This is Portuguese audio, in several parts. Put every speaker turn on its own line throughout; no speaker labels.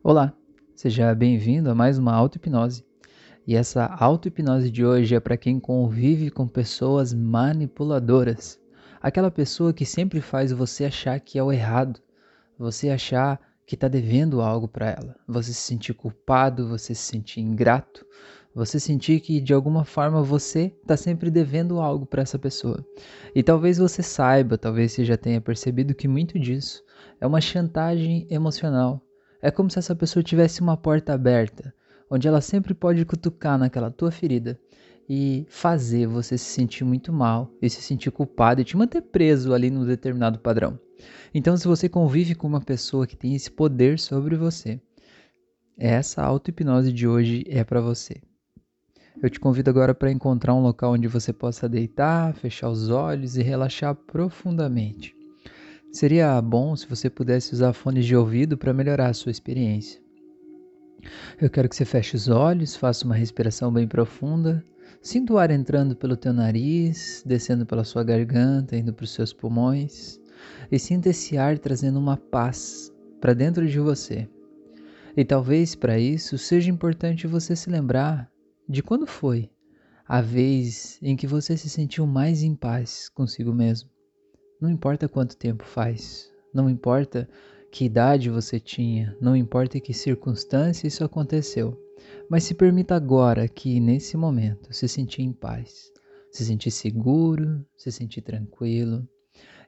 Olá, seja bem-vindo a mais uma auto-hipnose. E essa auto-hipnose de hoje é para quem convive com pessoas manipuladoras. Aquela pessoa que sempre faz você achar que é o errado, você achar que está devendo algo para ela, você se sentir culpado, você se sentir ingrato, você sentir que de alguma forma você está sempre devendo algo para essa pessoa. E talvez você saiba, talvez você já tenha percebido que muito disso é uma chantagem emocional é como se essa pessoa tivesse uma porta aberta, onde ela sempre pode cutucar naquela tua ferida e fazer você se sentir muito mal e se sentir culpado e te manter preso ali num determinado padrão. Então, se você convive com uma pessoa que tem esse poder sobre você, essa auto-hipnose de hoje é para você. Eu te convido agora para encontrar um local onde você possa deitar, fechar os olhos e relaxar profundamente. Seria bom se você pudesse usar fones de ouvido para melhorar a sua experiência. Eu quero que você feche os olhos, faça uma respiração bem profunda. Sinta o ar entrando pelo teu nariz, descendo pela sua garganta, indo para os seus pulmões. E sinta esse ar trazendo uma paz para dentro de você. E talvez para isso seja importante você se lembrar de quando foi a vez em que você se sentiu mais em paz consigo mesmo. Não importa quanto tempo faz, não importa que idade você tinha, não importa que circunstância isso aconteceu, mas se permita agora que nesse momento se sentir em paz, se sentir seguro, se sentir tranquilo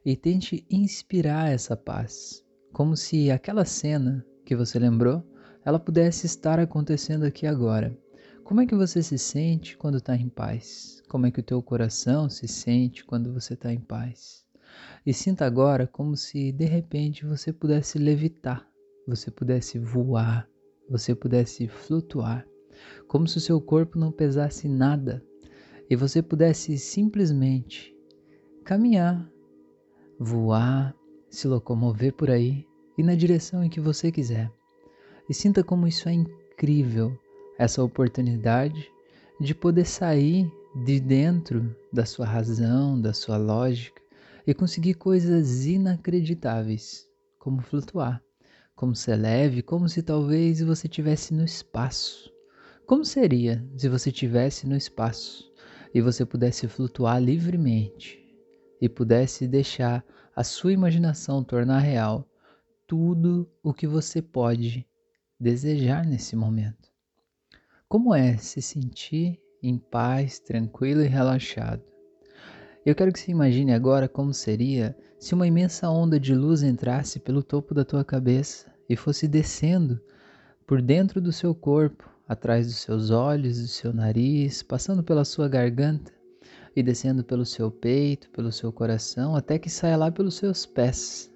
e tente inspirar essa paz, como se aquela cena que você lembrou, ela pudesse estar acontecendo aqui agora. Como é que você se sente quando está em paz? Como é que o teu coração se sente quando você está em paz? E sinta agora como se de repente você pudesse levitar, você pudesse voar, você pudesse flutuar, como se o seu corpo não pesasse nada e você pudesse simplesmente caminhar, voar, se locomover por aí e na direção em que você quiser. E sinta como isso é incrível, essa oportunidade de poder sair de dentro da sua razão, da sua lógica e conseguir coisas inacreditáveis, como flutuar, como ser leve, como se talvez você estivesse no espaço. Como seria se você estivesse no espaço e você pudesse flutuar livremente e pudesse deixar a sua imaginação tornar real tudo o que você pode desejar nesse momento? Como é se sentir em paz, tranquilo e relaxado? Eu quero que você imagine agora como seria se uma imensa onda de luz entrasse pelo topo da tua cabeça e fosse descendo por dentro do seu corpo, atrás dos seus olhos, do seu nariz, passando pela sua garganta e descendo pelo seu peito, pelo seu coração, até que saia lá pelos seus pés.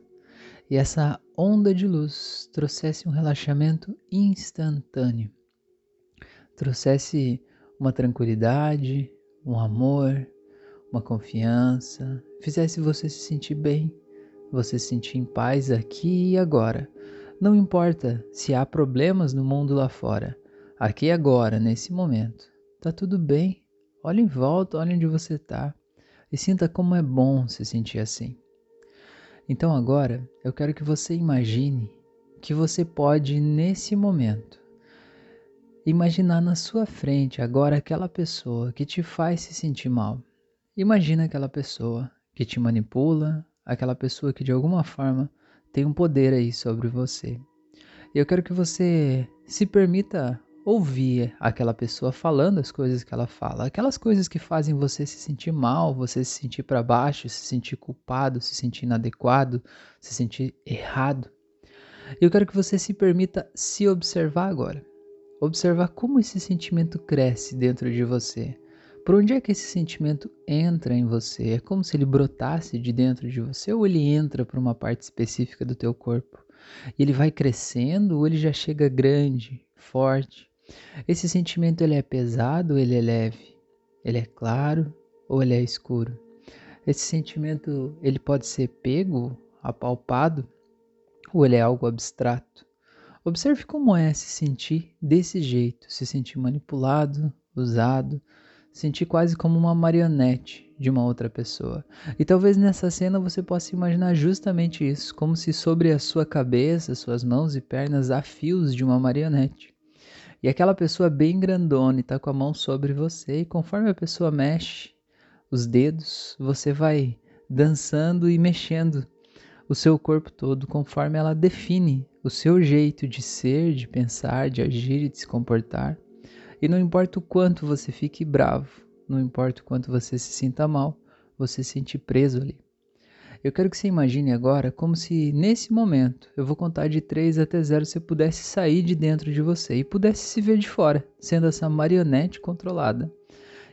E essa onda de luz trouxesse um relaxamento instantâneo, trouxesse uma tranquilidade, um amor, uma confiança, fizesse você se sentir bem, você se sentir em paz aqui e agora. Não importa se há problemas no mundo lá fora, aqui e agora, nesse momento, tá tudo bem. Olhe em volta, olhe onde você está e sinta como é bom se sentir assim. Então agora eu quero que você imagine que você pode, nesse momento, imaginar na sua frente agora aquela pessoa que te faz se sentir mal. Imagina aquela pessoa que te manipula, aquela pessoa que de alguma forma tem um poder aí sobre você. E eu quero que você se permita ouvir aquela pessoa falando as coisas que ela fala, aquelas coisas que fazem você se sentir mal, você se sentir para baixo, se sentir culpado, se sentir inadequado, se sentir errado. Eu quero que você se permita se observar agora. Observar como esse sentimento cresce dentro de você por onde é que esse sentimento entra em você? É como se ele brotasse de dentro de você ou ele entra por uma parte específica do teu corpo? E ele vai crescendo ou ele já chega grande, forte? Esse sentimento ele é pesado ou ele é leve? Ele é claro ou ele é escuro? Esse sentimento ele pode ser pego, apalpado ou ele é algo abstrato? Observe como é se sentir desse jeito, se sentir manipulado, usado, sentir quase como uma marionete de uma outra pessoa. E talvez nessa cena você possa imaginar justamente isso, como se sobre a sua cabeça, suas mãos e pernas há fios de uma marionete. E aquela pessoa bem grandona está com a mão sobre você, e conforme a pessoa mexe os dedos, você vai dançando e mexendo o seu corpo todo conforme ela define o seu jeito de ser, de pensar, de agir e de se comportar. E não importa o quanto você fique bravo, não importa o quanto você se sinta mal, você se sente preso ali. Eu quero que você imagine agora como se nesse momento, eu vou contar de 3 até 0, você pudesse sair de dentro de você e pudesse se ver de fora, sendo essa marionete controlada.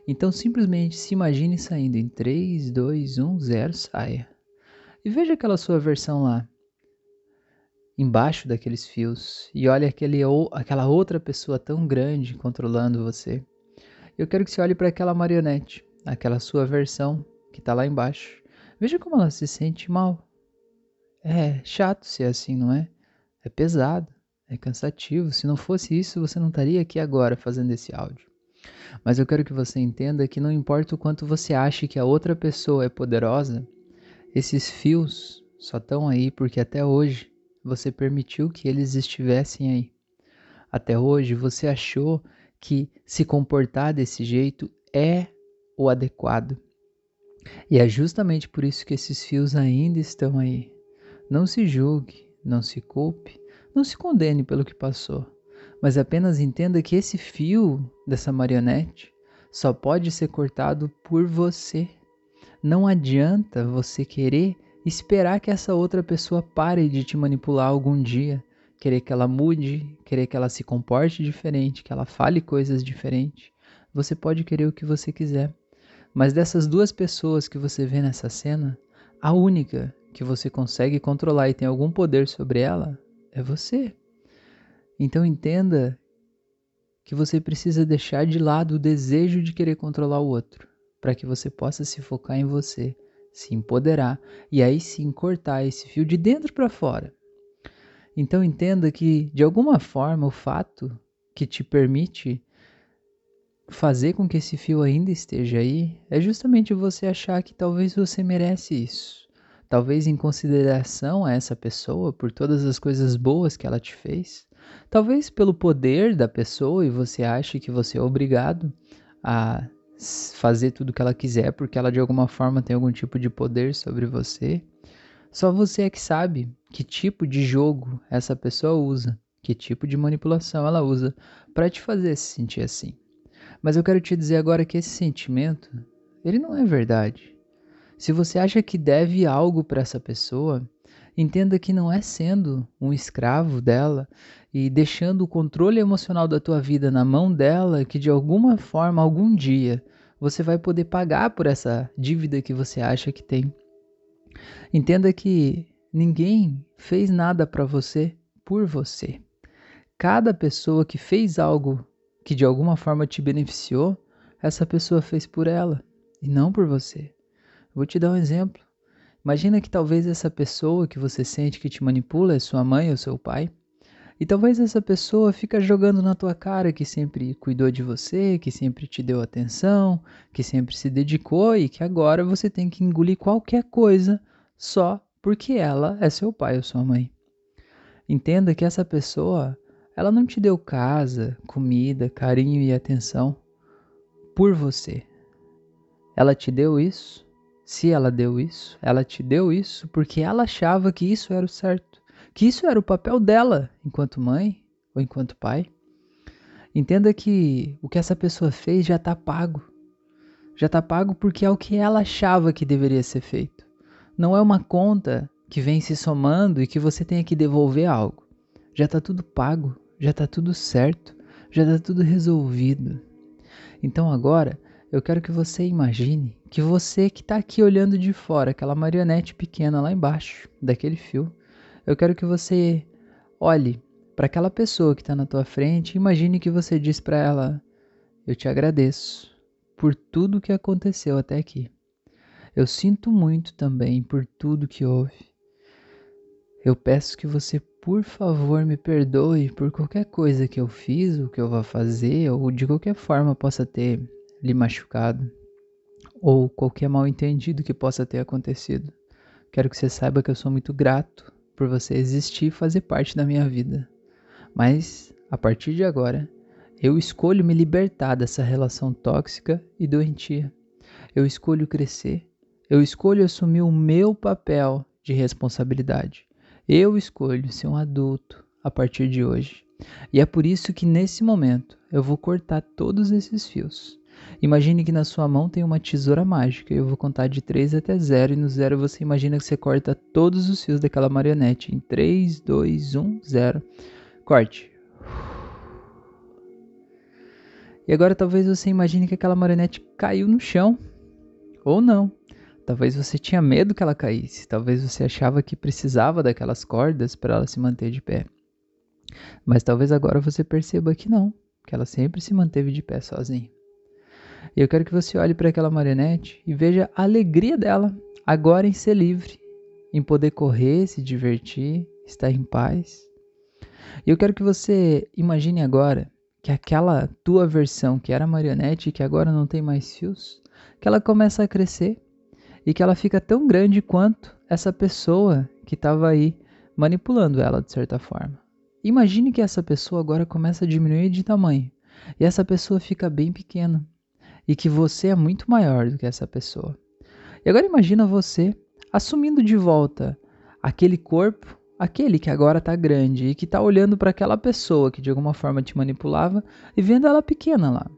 Então simplesmente se imagine saindo em 3, 2, 1, 0, saia. E veja aquela sua versão lá, embaixo daqueles fios, e olhe aquele, aquela outra pessoa tão grande controlando você. Eu quero que você olhe para aquela marionete, aquela sua versão que está lá embaixo. Veja como ela se sente mal. É chato ser assim, não é? É pesado, é cansativo. Se não fosse isso, você não estaria aqui agora fazendo esse áudio. Mas eu quero que você entenda que não importa o quanto você ache que a outra pessoa é poderosa, esses fios só estão aí porque até hoje você permitiu que eles estivessem aí. Até hoje você achou que se comportar desse jeito é o adequado. E é justamente por isso que esses fios ainda estão aí. Não se julgue, não se culpe, não se condene pelo que passou, mas apenas entenda que esse fio dessa marionete só pode ser cortado por você. Não adianta você querer esperar que essa outra pessoa pare de te manipular algum dia, querer que ela mude, querer que ela se comporte diferente, que ela fale coisas diferentes. Você pode querer o que você quiser, mas dessas duas pessoas que você vê nessa cena, a única que você consegue controlar e tem algum poder sobre ela é você. Então entenda que você precisa deixar de lado o desejo de querer controlar o outro para que você possa se focar em você, se empoderar e aí sim cortar esse fio de dentro para fora. Então entenda que de alguma forma o fato que te permite fazer com que esse fio ainda esteja aí é justamente você achar que talvez você merece isso. Talvez em consideração a essa pessoa por todas as coisas boas que ela te fez, talvez pelo poder da pessoa e você acha que você é obrigado a fazer tudo o que ela quiser porque ela de alguma forma tem algum tipo de poder sobre você. Só você é que sabe que tipo de jogo essa pessoa usa, que tipo de manipulação ela usa para te fazer se sentir assim. Mas eu quero te dizer agora que esse sentimento, ele não é verdade. Se você acha que deve algo para essa pessoa, entenda que não é sendo um escravo dela e deixando o controle emocional da tua vida na mão dela que de alguma forma, algum dia, você vai poder pagar por essa dívida que você acha que tem. Entenda que ninguém fez nada para você por você. Cada pessoa que fez algo que de alguma forma te beneficiou, essa pessoa fez por ela e não por você. Vou te dar um exemplo. Imagina que talvez essa pessoa que você sente que te manipula é sua mãe ou seu pai. E talvez essa pessoa fica jogando na tua cara que sempre cuidou de você, que sempre te deu atenção, que sempre se dedicou e que agora você tem que engolir qualquer coisa só porque ela é seu pai ou sua mãe. Entenda que essa pessoa, ela não te deu casa, comida, carinho e atenção por você. Ela te deu isso, se ela deu isso, ela te deu isso porque ela achava que isso era o certo que isso era o papel dela enquanto mãe ou enquanto pai. Entenda que o que essa pessoa fez já está pago. Já está pago porque é o que ela achava que deveria ser feito. Não é uma conta que vem se somando e que você tenha que devolver algo. Já está tudo pago, já está tudo certo, já está tudo resolvido. Então agora eu quero que você imagine que você que está aqui olhando de fora, aquela marionete pequena lá embaixo daquele fio, eu quero que você olhe para aquela pessoa que está na tua frente e imagine que você diz para ela: Eu te agradeço por tudo que aconteceu até aqui. Eu sinto muito também por tudo que houve. Eu peço que você, por favor, me perdoe por qualquer coisa que eu fiz, ou que eu vá fazer, ou de qualquer forma possa ter lhe machucado ou qualquer mal entendido que possa ter acontecido. Quero que você saiba que eu sou muito grato por você existir e fazer parte da minha vida. Mas, a partir de agora, eu escolho me libertar dessa relação tóxica e doentia. Eu escolho crescer. Eu escolho assumir o meu papel de responsabilidade. Eu escolho ser um adulto a partir de hoje. E é por isso que nesse momento eu vou cortar todos esses fios. Imagine que na sua mão tem uma tesoura mágica. Eu vou contar de 3 até 0 e no 0 você imagina que você corta todos os fios daquela marionete. Em 3, 2, 1, 0. Corte. E agora talvez você imagine que aquela marionete caiu no chão. Ou não. Talvez você tinha medo que ela caísse. Talvez você achava que precisava daquelas cordas para ela se manter de pé. Mas talvez agora você perceba que não, que ela sempre se manteve de pé sozinha. Eu quero que você olhe para aquela marionete e veja a alegria dela agora em ser livre, em poder correr, se divertir, estar em paz. Eu quero que você imagine agora que aquela tua versão que era marionete e que agora não tem mais fios, que ela começa a crescer e que ela fica tão grande quanto essa pessoa que estava aí manipulando ela de certa forma. Imagine que essa pessoa agora começa a diminuir de tamanho e essa pessoa fica bem pequena e que você é muito maior do que essa pessoa. E agora imagina você assumindo de volta aquele corpo, aquele que agora está grande e que está olhando para aquela pessoa que de alguma forma te manipulava e vendo ela pequena lá.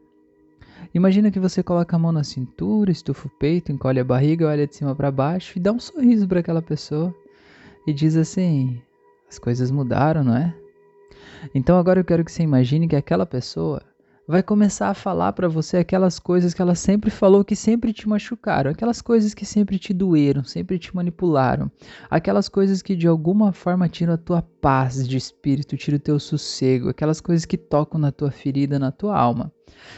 Imagina que você coloca a mão na cintura, estufa o peito, encolhe a barriga, olha de cima para baixo e dá um sorriso para aquela pessoa e diz assim: as coisas mudaram, não é? Então agora eu quero que você imagine que aquela pessoa vai começar a falar para você aquelas coisas que ela sempre falou que sempre te machucaram, aquelas coisas que sempre te doeram, sempre te manipularam, aquelas coisas que de alguma forma tiram a tua paz de espírito, tiram o teu sossego, aquelas coisas que tocam na tua ferida, na tua alma.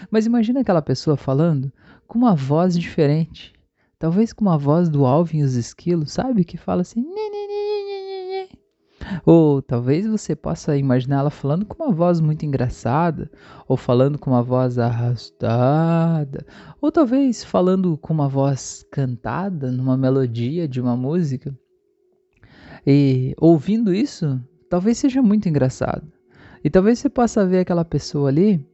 Mas imagina aquela pessoa falando com uma voz diferente, talvez com uma voz do Alvin e os esquilos, sabe? Que fala assim, ou talvez você possa imaginá-la falando com uma voz muito engraçada, ou falando com uma voz arrastada, ou talvez falando com uma voz cantada numa melodia de uma música. E ouvindo isso, talvez seja muito engraçado. E talvez você possa ver aquela pessoa ali,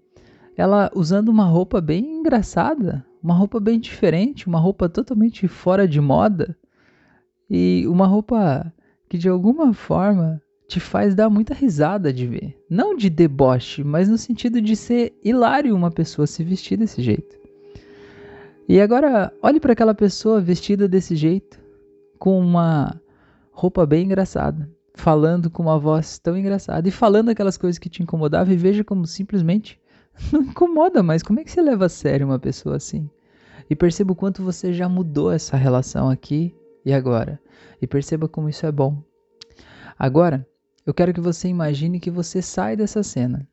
ela usando uma roupa bem engraçada, uma roupa bem diferente, uma roupa totalmente fora de moda, e uma roupa que de alguma forma te faz dar muita risada de ver. Não de deboche, mas no sentido de ser hilário uma pessoa se vestir desse jeito. E agora, olhe para aquela pessoa vestida desse jeito, com uma roupa bem engraçada, falando com uma voz tão engraçada e falando aquelas coisas que te incomodavam e veja como simplesmente não incomoda mais. Como é que você leva a sério uma pessoa assim? E perceba o quanto você já mudou essa relação aqui e agora. E perceba como isso é bom. Agora, eu quero que você imagine que você sai dessa cena.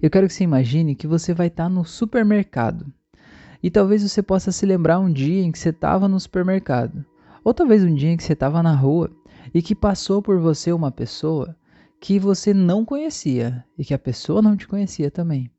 Eu quero que você imagine que você vai estar no supermercado. E talvez você possa se lembrar um dia em que você estava no supermercado. Ou talvez um dia em que você estava na rua e que passou por você uma pessoa que você não conhecia e que a pessoa não te conhecia também.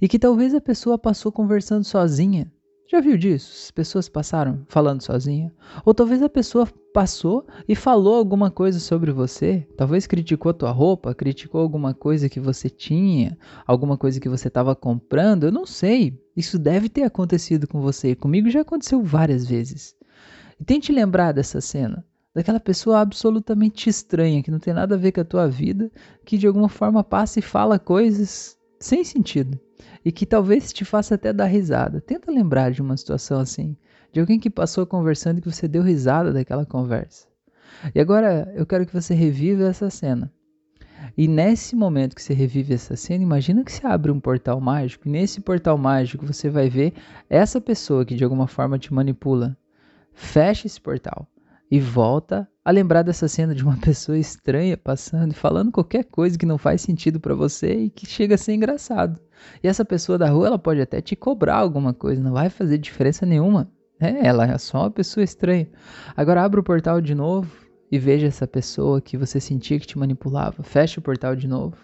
E que talvez a pessoa passou conversando sozinha já viu disso? As pessoas passaram falando sozinha? Ou talvez a pessoa passou e falou alguma coisa sobre você? Talvez criticou tua roupa, criticou alguma coisa que você tinha, alguma coisa que você estava comprando? Eu não sei. Isso deve ter acontecido com você. Comigo já aconteceu várias vezes. E tente lembrar dessa cena. Daquela pessoa absolutamente estranha, que não tem nada a ver com a tua vida, que de alguma forma passa e fala coisas sem sentido e que talvez te faça até dar risada. Tenta lembrar de uma situação assim, de alguém que passou conversando e que você deu risada daquela conversa. E agora eu quero que você reviva essa cena. E nesse momento que você revive essa cena, imagina que você abre um portal mágico e nesse portal mágico você vai ver essa pessoa que de alguma forma te manipula. Fecha esse portal e volta a lembrar dessa cena de uma pessoa estranha passando e falando qualquer coisa que não faz sentido para você e que chega a ser engraçado. E essa pessoa da rua, ela pode até te cobrar alguma coisa, não vai fazer diferença nenhuma. É, ela é só uma pessoa estranha. Agora abra o portal de novo e veja essa pessoa que você sentia que te manipulava. Feche o portal de novo.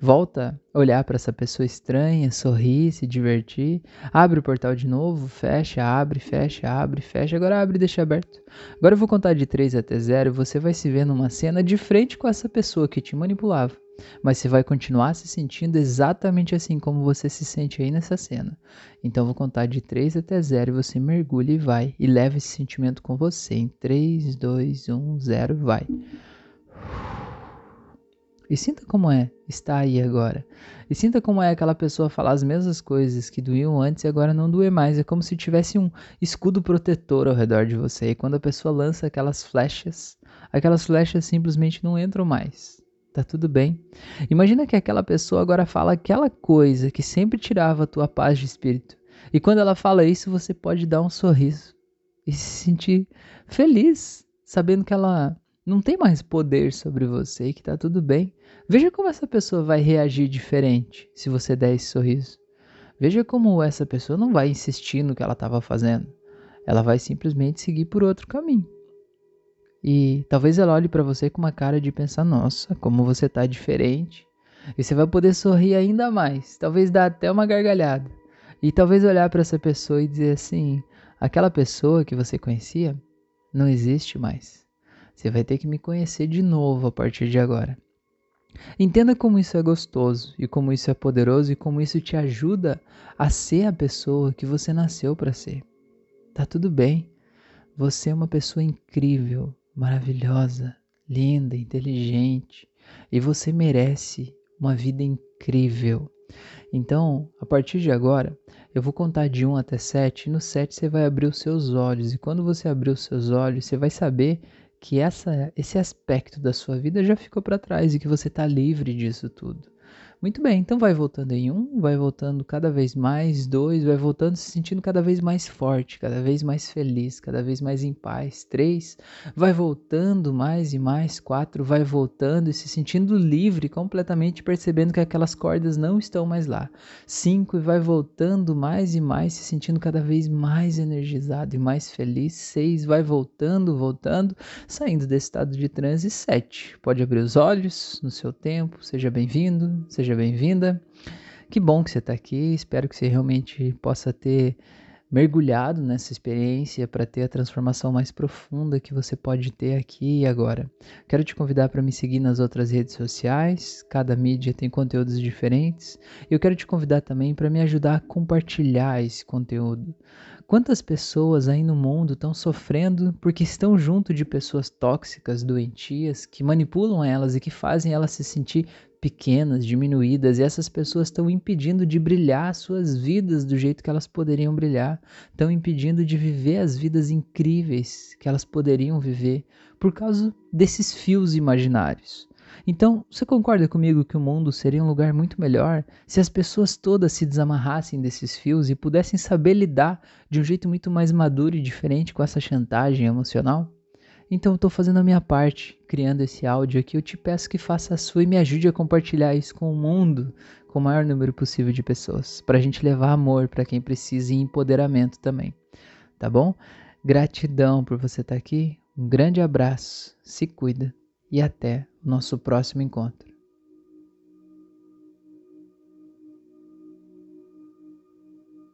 Volta a olhar para essa pessoa estranha, sorrir, se divertir. Abre o portal de novo, fecha, abre, fecha, abre, fecha. Agora abre e deixa aberto. Agora eu vou contar de 3 até 0 e você vai se ver numa cena de frente com essa pessoa que te manipulava. Mas você vai continuar se sentindo exatamente assim como você se sente aí nessa cena. Então eu vou contar de 3 até 0 e você mergulha e vai. E leva esse sentimento com você. Em 3, 2, 1, 0, vai. E sinta como é estar aí agora. E sinta como é aquela pessoa falar as mesmas coisas que doíam antes e agora não doer mais. É como se tivesse um escudo protetor ao redor de você. E quando a pessoa lança aquelas flechas, aquelas flechas simplesmente não entram mais. Tá tudo bem. Imagina que aquela pessoa agora fala aquela coisa que sempre tirava a tua paz de espírito. E quando ela fala isso, você pode dar um sorriso e se sentir feliz, sabendo que ela não tem mais poder sobre você e que tá tudo bem. Veja como essa pessoa vai reagir diferente se você der esse sorriso. Veja como essa pessoa não vai insistir no que ela estava fazendo. Ela vai simplesmente seguir por outro caminho. E talvez ela olhe para você com uma cara de pensar: nossa, como você tá diferente. E você vai poder sorrir ainda mais, talvez dar até uma gargalhada. E talvez olhar para essa pessoa e dizer assim: aquela pessoa que você conhecia não existe mais. Você vai ter que me conhecer de novo a partir de agora. Entenda como isso é gostoso e como isso é poderoso e como isso te ajuda a ser a pessoa que você nasceu para ser. Tá tudo bem. Você é uma pessoa incrível, maravilhosa, linda, inteligente e você merece uma vida incrível. Então, a partir de agora, eu vou contar de 1 até 7 e no 7 você vai abrir os seus olhos e quando você abrir os seus olhos, você vai saber que essa, esse aspecto da sua vida já ficou para trás e que você está livre disso tudo. Muito bem, então vai voltando em um, vai voltando cada vez mais, dois, vai voltando se sentindo cada vez mais forte, cada vez mais feliz, cada vez mais em paz. Três, vai voltando mais e mais. Quatro, vai voltando e se sentindo livre, completamente percebendo que aquelas cordas não estão mais lá. Cinco, e vai voltando mais e mais, se sentindo cada vez mais energizado e mais feliz. Seis, vai voltando, voltando, saindo desse estado de transe. Sete, pode abrir os olhos no seu tempo, seja bem-vindo, seja seja bem-vinda. Que bom que você está aqui. Espero que você realmente possa ter mergulhado nessa experiência para ter a transformação mais profunda que você pode ter aqui e agora. Quero te convidar para me seguir nas outras redes sociais, cada mídia tem conteúdos diferentes. Eu quero te convidar também para me ajudar a compartilhar esse conteúdo. Quantas pessoas aí no mundo estão sofrendo porque estão junto de pessoas tóxicas, doentias, que manipulam elas e que fazem elas se sentir pequenas, diminuídas, e essas pessoas estão impedindo de brilhar suas vidas do jeito que elas poderiam brilhar, estão impedindo de viver as vidas incríveis que elas poderiam viver por causa desses fios imaginários. Então, você concorda comigo que o mundo seria um lugar muito melhor se as pessoas todas se desamarrassem desses fios e pudessem saber lidar de um jeito muito mais maduro e diferente com essa chantagem emocional? Então eu estou fazendo a minha parte, criando esse áudio aqui. Eu te peço que faça a sua e me ajude a compartilhar isso com o mundo, com o maior número possível de pessoas, para a gente levar amor para quem precisa e empoderamento também. Tá bom? Gratidão por você estar tá aqui. Um grande abraço, se cuida e até o nosso próximo encontro.